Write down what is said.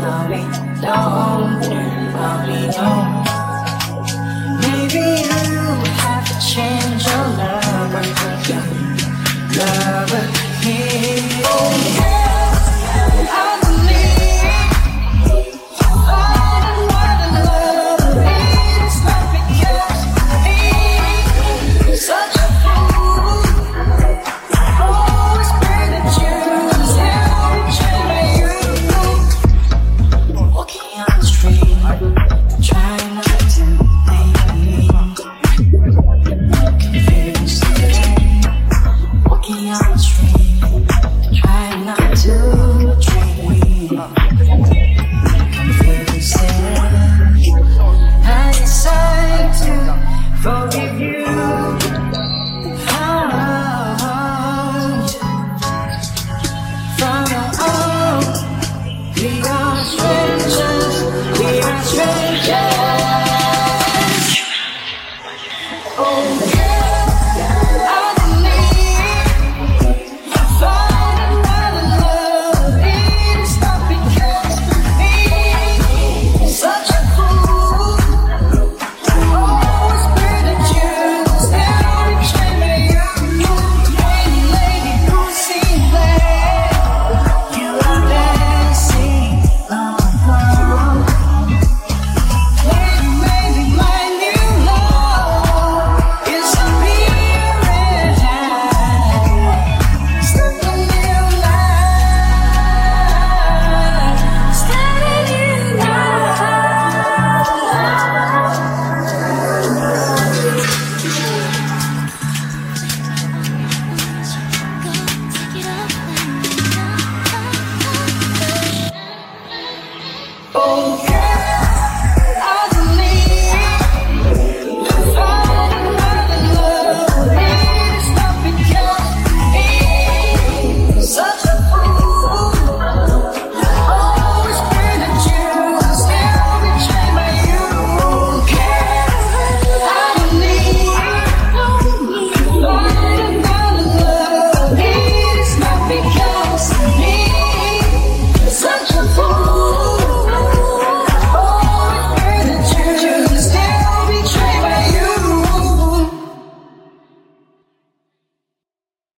Mommy, don't, mommy, don't. Uh-huh.